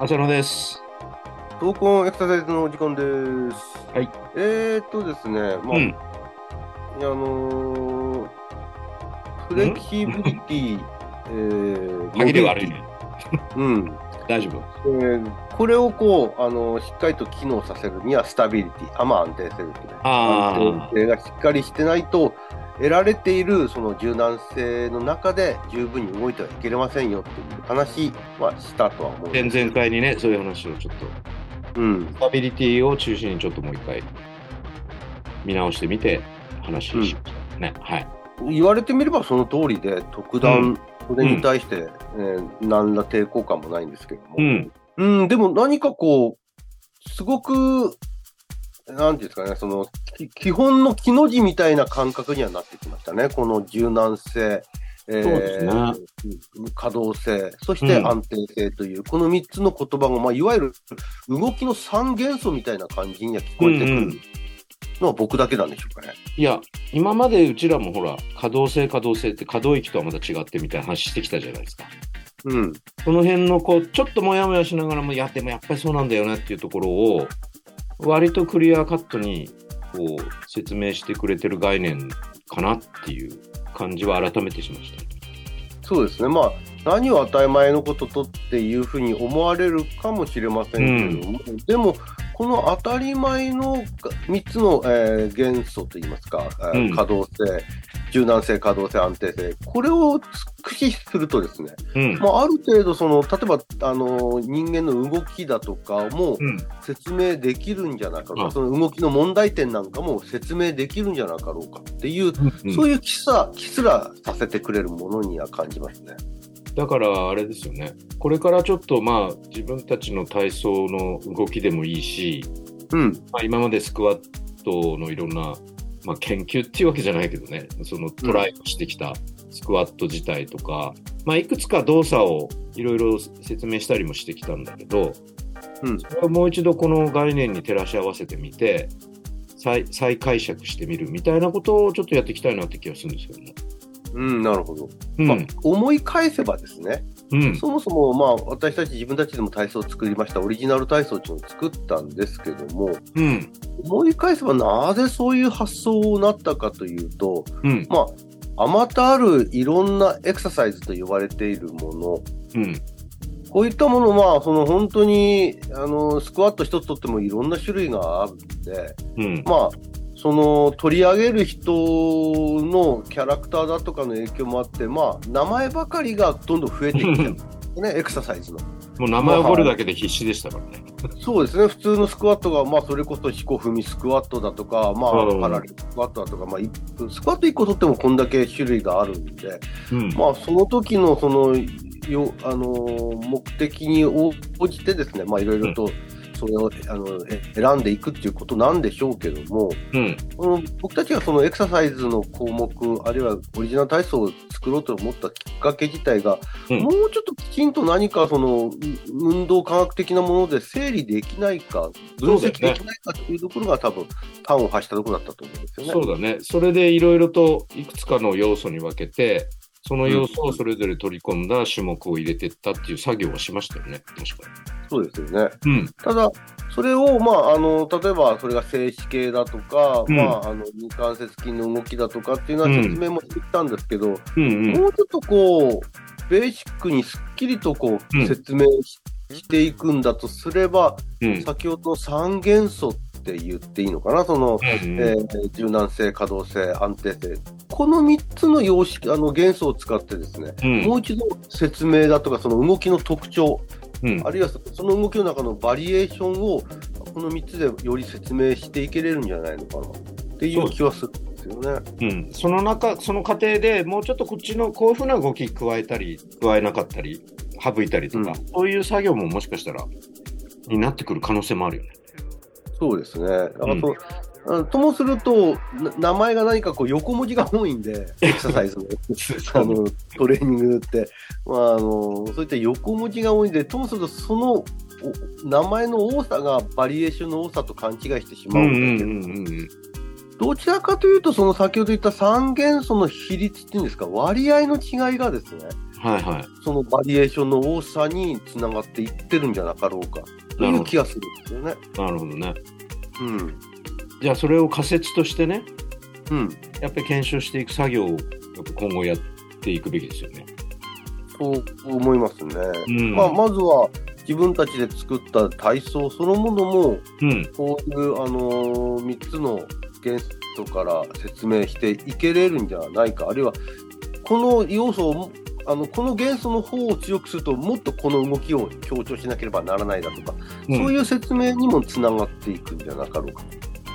浅野です。闘魂エクササイズのお時間です。はい。えーっとですね、まあ、うん。あのーフレキシビリティ、えー、歯切れ悪いね。うん。大丈夫。えーこれをこう、あのしっかりと機能させるには、スタビリティ、あ、まあ安定性ですね。安定性がしっかりしてないと、得られているその柔軟性の中で十分に動いてはいけれませんよっていう話はしたとは思うん前々回にね、そういう話をちょっと、うん。スタビリティを中心にちょっともう一回見直してみて話しましたね。はい。言われてみればその通りで、特段、それに対して、えー何ら抵抗感もないんですけども、うん。うん、でも何かこう、すごく、なんていうんですかね、その、き基本の木の字みたいな感覚にはなってきましたね。この柔軟性、えそうですねうん可動性、そしてうん安定性という、この3つの言葉が、まあ、いわゆる動きの三元素みたいな感じには聞こえてくるうんうんのは僕だけなんでしょうかね。いや、今までうちらもほら、可動性、可動性って可動域とはまた違ってみたいな話してきたじゃないですか。うん。その辺のこう、ちょっともやもやしながらも、いや、でもやっぱりそうなんだよねっていうところを、割とクリアカットにこう説明してくれてる概念かなっていう感じは改めてしました。そうですね。まあ、何を当たり前のこととっていうふうに思われるかもしれませんけれども、でも、この当たり前の3つの、えー元素といいますか、えーうん可動性、柔軟性、可動性、安定性、これを駆使するとですね、うん。まあ、ある程度その、例えば、あの人間の動きだとかもうん。説明できるんじゃなかろうあか、その動きの問題点なんかも説明できるんじゃなかろうかっていう、うんそういう気さ気すらさせてくれるものには感じますね。だからあれですよね。これからちょっとまあ自分たちの体操の動きでもいいし、うん。まあ、今までスクワットのいろんな、まあ、研究っていうわけじゃないけどね、そのトライをしてきたスクワット自体とか、まあ、いくつか動作をいろいろ説明したりもしてきたんだけど、うんそれをもう一度この概念に照らし合わせてみて、再再解釈してみるみたいなことをちょっとやっていきたいなって気がするんですけどね。うん、なるほど。うん。まあ、思い返せばですね、うん。そもそも、まあ、私たち自分たちでも体操を作りました、オリジナル体操っていうのを作ったんですけども、うん。思い返せばなぜそういう発想になったかというと、うん。まあ、あまたあるいろんなエクササイズと呼ばれているもの、うん。こういったものは、その本当に、あの、スクワット一つとってもいろんな種類があるんで、うん。まあ、その取り上げる人のキャラクターだとかの影響もあって、まあ、名前ばかりがどんどん増えてきてるんですね、エクササイズの。もう名前覚えるだけで必死でしたからね。そうですね、普通のスクワットが、まあ、それこそ四股踏みスクワットだとか、まあ、うんパラレルスクワットだとか、まあ、いスクワット1個取ってもこんだけ種類があるんで、うん。まあ、その時のそのよ、あの目的に応じてですね、まあ、いろいろとそれをあのえ選んでいくっていうことなんでしょうけども、うん。この僕たちがそのエクササイズの項目、あるいはオリジナル体操を作ろうと思ったきっかけ自体が、うんもうちょっときちんと何かそのう運動科学的なもので整理できないか、分析できないかというところが多分、端を発したところだったと思うんですよね。そうだね。それでいろいろといくつかの要素に分けて、その要素をそれぞれ取り込んだ種目を入れていったっていう作業をしましたよね。確かそうですよね。に。うん。ただ、それを、まあ、あの、例えば、それが静止系だとか、うんまあ、あの、二関節筋の動きだとかっていうのはうん説明もしてきたんですけど、うんうん。もうちょっとこう、ベーシックにすっきりとこうんう、説明ししていくんだとすれば、うん。先ほどの三元素って言っていいのかな、その、うんえー柔軟性、可動性、安定性。この3つの様式、あの元素を使ってですね、うん。もう一度説明だとか、その動きの特徴、うん。あるいはその動きの中のバリエーションを、この3つでより説明していけれるんじゃないのかな？っていう気はするんですよね。うん、その中、その過程でもうちょっとこっちのこういうふうな動き加えたり、加えなかったり、省いたりとか、うん。そういう作業ももしかしたら、になってくる可能性もあるよね。そうですね。だからそあのともすると、な名前が何かこう横文字が多いんで、エクササイズの。あのトレーニングって、まあ、あのそういった横文字が多いんで、ともすると、そのお名前の多さがバリエーションの多さと勘違いしてしまうんだけど、うんうん。どちらかというと、その先ほど言った三元素の比率っていうんですか、割合の違いがですね、はいはい。そのバリエーションの多さにつながっていってるんじゃなかろうかという気がするんですよね。なるほどね。うん。じゃあそれを仮説としてね、うん。やっぱり検証していく作業をやっぱ今後やっていくべきですよね。そう思いますね。うん。まあ、まずは自分たちで作った体操そのものも、うん。こういう、あのー、3つの元素から説明していけれるんじゃないか、あるいは、この要素を、あのこの元素の方を強くすると、もっとこの動きを強調しなければならないだとか、うんそういう説明にもつながっていくんじゃなかろうか。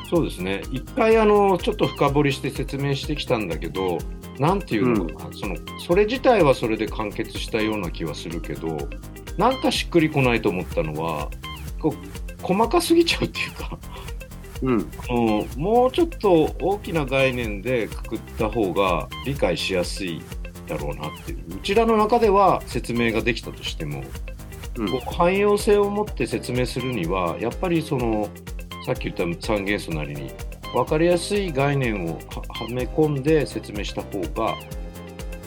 そうですね。一回あの、ちょっと深掘りして説明してきたんだけど、なんていうのかな、その、それ自体はそれで完結したような気はするけど、なんかしっくりこないと思ったのは、こう、細かすぎちゃうっていうか、うん。うん、もうちょっと大きな概念でくくった方が理解しやすいだろうなっていう。うちらの中では説明ができたとしても、うん汎用性を持って説明するには、やっぱりその、さっき言った三元素なりに、分かりやすい概念をははめ込んで説明した方が、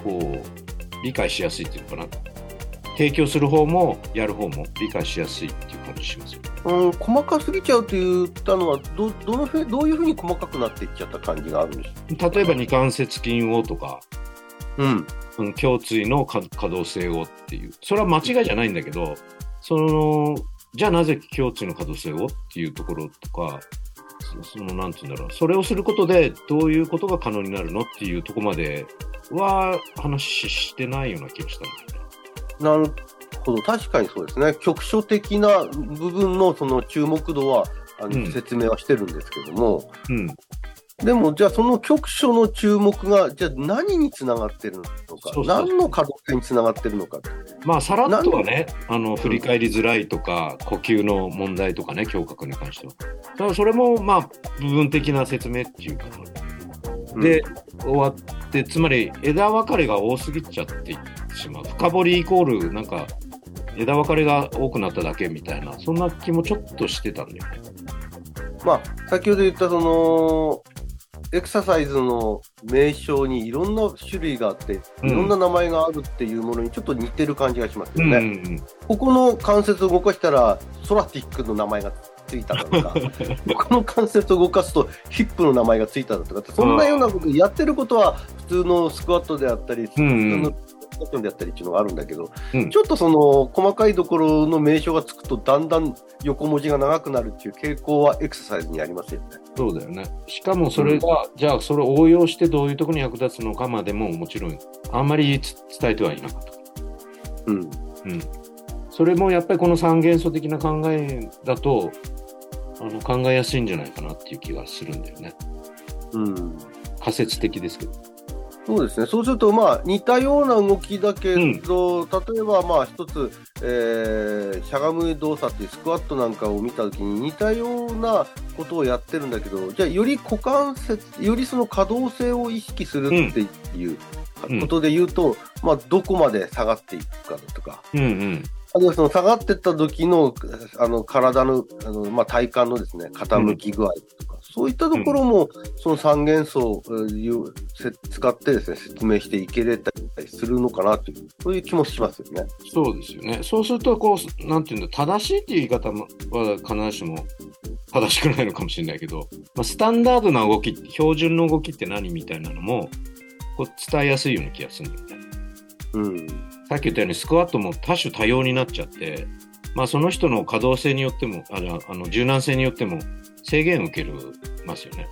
こう、理解しやすいっていうのかな。提供する方もやる方も理解しやすいっていう感じしますよ。うん、細かすぎちゃうと言ったのはど、どのふどういうふうに細かくなっていっちゃった感じがあるんです例えば二関節筋をとか、うん。その胸椎の可可動性をっていう、それは間違いじゃないんだけど、その、じゃあなぜ胸椎の可動性をっていうところとか、そその、なんていうんだろう、それをすることでどういうことが可能になるのっていうところまでは話してないような気がしたんだよね。なるほど、確かにそうですね。局所的な部分のその注目度は、あのうん説明はしてるんですけども、うん。でも、じゃあその局所の注目が、じゃあ何につながってるのか、そう何の可動性につながってるのか。まあ、さらっとはね、あの、振り返りづらいとか、呼吸の問題とかね、胸郭に関しては。だからそれも、まあ、部分的な説明っていうかな。で、終わって、つまり枝分かれが多すぎちゃっていってしまう。深掘りイコール、なんか、枝分かれが多くなっただけみたいな、そんな気もちょっとしてたんだよね。まあ、先ほど言ったその、エクササイズの名称にいろんな種類があって、うん。いろんな名前があるっていうものにちょっと似てる感じがしますよね。うんうんここの関節を動かしたら、ソラティックの名前がついただとか、この関節を動かすと、ヒップの名前がついただとかって、そんなようなことやってることは、普通のスクワットであったり、普通うんうん。のスクワットであったりっていうのがあるんだけど、うんちょっとその細かいところの名称がつくと、だんだん横文字が長くなるっていう傾向はエクササイズにありますよね。そうだよね。しかもそれが、じゃあそれを応用してどういうところに役立つのかまでももちろん、あんまりつ伝えてはいなかった。うん。うん。それもやっぱりこの三元素的な考えだと、あの考えやすいんじゃないかなっていう気がするんだよね。うん。仮説的ですけど。そうですね。そうすると、まあ、似たような動きだけど、例えば、まあ、一つ、えーしゃがむ動作っていうスクワットなんかを見たときに似たようなことをやってるんだけど、じゃあ、より股関節、よりその可動性を意識するっていううんことで言うと、まあ、どこまで下がっていくかだとか、うんうん。あるいはその下がってった時の、あの、体の、あの、まあ、体幹のですね、傾き具合とか、そういったところも、その三元素を使ってですね、説明していけれたりするのかなという、そういう気もしますよね。そうですよね。そうすると、こう、なんていうんだ、正しいっていう言い方もは必ずしも正しくないのかもしれないけど、まあ、スタンダードな動き、標準の動きって何みたいなのも、こう伝えやすいような気がするんだよね。うん。さっき言ったようにスクワットも多種多様になっちゃって、まあその人の可動性によっても、あのあの柔軟性によっても制限を受けるますよね。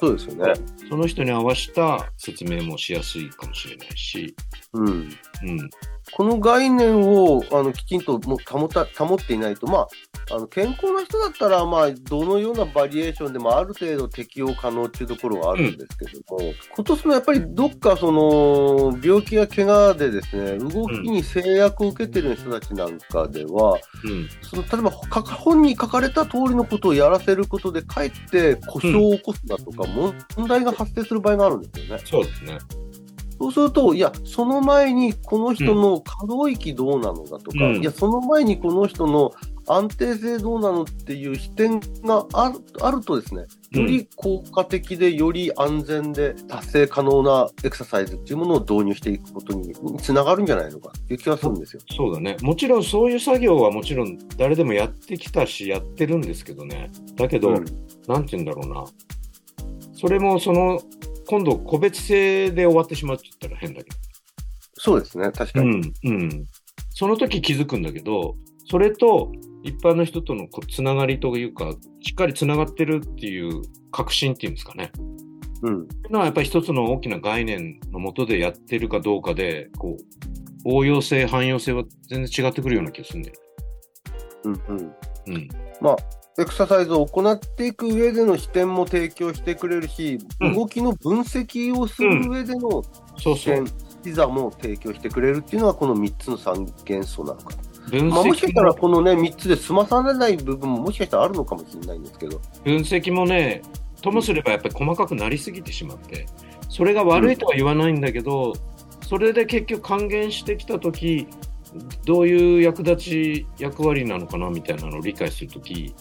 そうですよね。その人に合わせた説明もしやすいかもしれないし、うん。うん。この概念をあのきちんとも保た保っていないと、まあ、あの健康な人だったら、まあ、どのようなバリエーションでもある程度適用可能っていうところはあるんですけども、今年もやっぱりどっかその病気や怪我でですね動きに制約を受けてる人たちなんかでは、うん。その例えばか本に書かれた通りのことをやらせることで、かえって故障を起こすだとか、問題が発生する場合があるんですよね。そうですね。そうすると、いや、その前にこの人の可動域どうなのだとか、うんいや、その前にこの人の、安定性どうなのっていう視点があるあるとですね、より効果的で、より安全で達成可能なエクササイズっていうものを導入していくことにつながるんじゃないのかっていう気がするんですよ。そうだね。もちろんそういう作業はもちろん誰でもやってきたし、やってるんですけどね。だけど、うんなんて言うんだろうな。それもその、今度個別性で終わってしまうって言ったら変だけそうですね、確かど。うに。ん、うん。その時気づくんだけど、それと一般の人とのこうつながりというか、しっかりつながってるっていう確信っていうんですかね。うん。のはやっぱり一つの大きな概念のもとでやってるかどうかで、こう、応用性、汎用性は全然違ってくるような気がするんだようん。うん。ね。うん。まあ、エクササイズを行っていく上での視点も提供してくれるし、うん動きの分析をする上でのそうそう。視点、視座も提供してくれるっていうのは、この3つの三元素なのかまあ、もしかしたらこのね、3つで済まされない部分ももしかしたらあるのかもしれないんですけど。分析もね、ともすればやっぱり細かくなりすぎてしまって、それが悪いとは言わないんだけど、それで結局還元してきたとき、どういう役立ち役割なのかなみたいなのを理解するとき、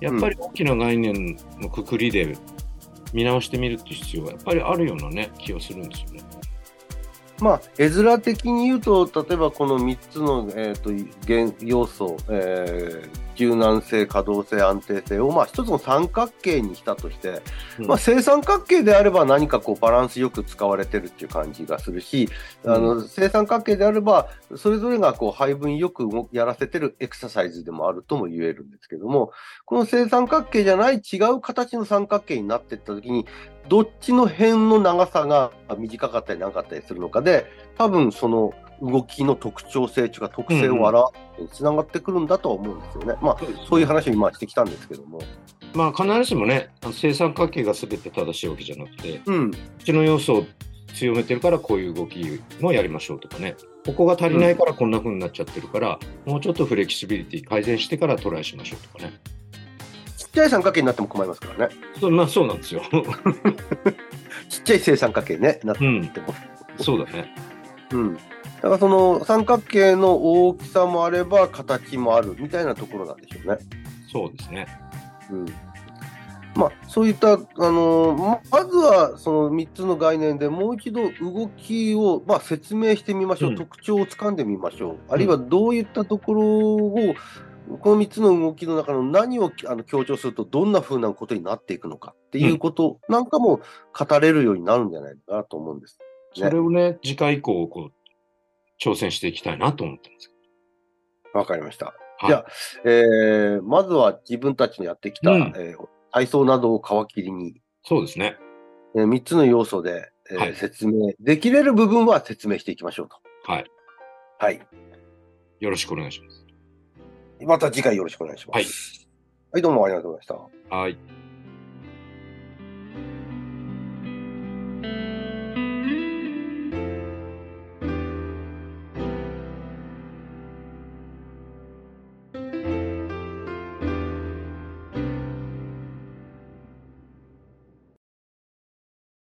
やっぱり大きな概念のくくりで見直してみるって必要がやっぱりあるようなね、気がするんですよね。まあ、絵面的に言うと、例えばこの3つの、えー、と要素、えー柔軟性、可動性、安定性を、まあ、一つの三角形にしたとして、うん。まあ、正三角形であれば何かこうバランスよく使われてるっていう感じがするし、あの正三角形であれば、それぞれがこう配分よく動やらせてるエクササイズでもあるとも言えるんですけども、この正三角形じゃない違う形の三角形になっていったときに、どっちの辺の長さが短かったり長かったりするのかで、多分その動きの特徴性というか特性を表すにつながってくるんだとは思うんですよね。まあ、そういう話を今してきたんですけども。まあ必ずしもね、あの正三角形が全て正しいわけじゃなくて、うん。ちの要素を強めてるからこういう動きもやりましょうとかね。ここが足りないからこんな風になっちゃってるから、もうちょっとフレキシビリティ改善してからトライしましょうとかね。ちっちゃい三角形になっても困りますからね。そうまあそうなんですよ。ちっちゃい正三角形ね、なってうん。も。そうだね。うん。だからその三角形の大きさもあれば形もあるみたいなところなんでしょうね。そうですね。うん。まあ、そういった、あのままずはその3つの概念でもう一度動きを、まあ、説明してみましょう、うん特徴をつかんでみましょう、あるいはどういったところを、この3つの動きの中の何をあの強調するとどんな風なことになっていくのかっていうことなんかも語れるようになるんじゃないかなと思うんです。それをね、次回以降、こう、挑戦していきたいなと思ってます。わかりました。はいじゃあ、えーまずは自分たちのやってきた、うんえー体操などを皮切りに、そうですね。え3つの要素で、えーはい説明、できれる部分は説明していきましょうと。はい。はい。よろしくお願いします。また次回よろしくお願いします。はい。はい、どうもありがとうございました。はい。